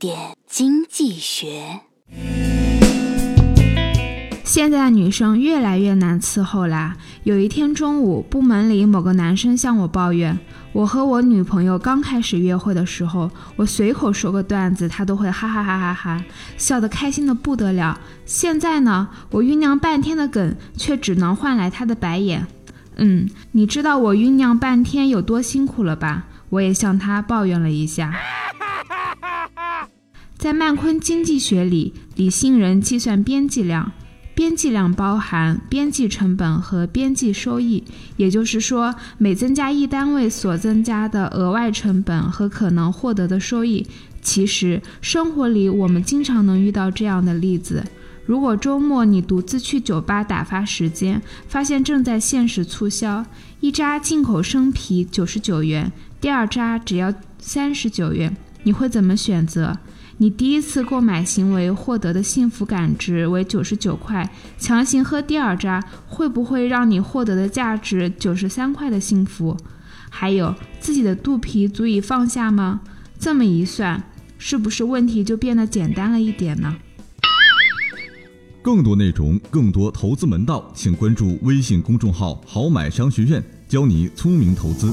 点经济学。现在的女生越来越难伺候啦。有一天中午，部门里某个男生向我抱怨，我和我女朋友刚开始约会的时候，我随口说个段子，他都会哈哈哈哈哈，笑得开心的不得了。现在呢，我酝酿半天的梗，却只能换来他的白眼。嗯，你知道我酝酿半天有多辛苦了吧？我也向他抱怨了一下。在曼昆经济学里，理性人计算边际量。边际量包含边际成本和边际收益，也就是说，每增加一单位所增加的额外成本和可能获得的收益。其实，生活里我们经常能遇到这样的例子：如果周末你独自去酒吧打发时间，发现正在限时促销，一扎进口生啤九十九元，第二扎只要三十九元，你会怎么选择？你第一次购买行为获得的幸福感值为九十九块，强行喝第二扎会不会让你获得的价值九十三块的幸福？还有自己的肚皮足以放下吗？这么一算，是不是问题就变得简单了一点呢？更多内容，更多投资门道，请关注微信公众号“好买商学院”，教你聪明投资。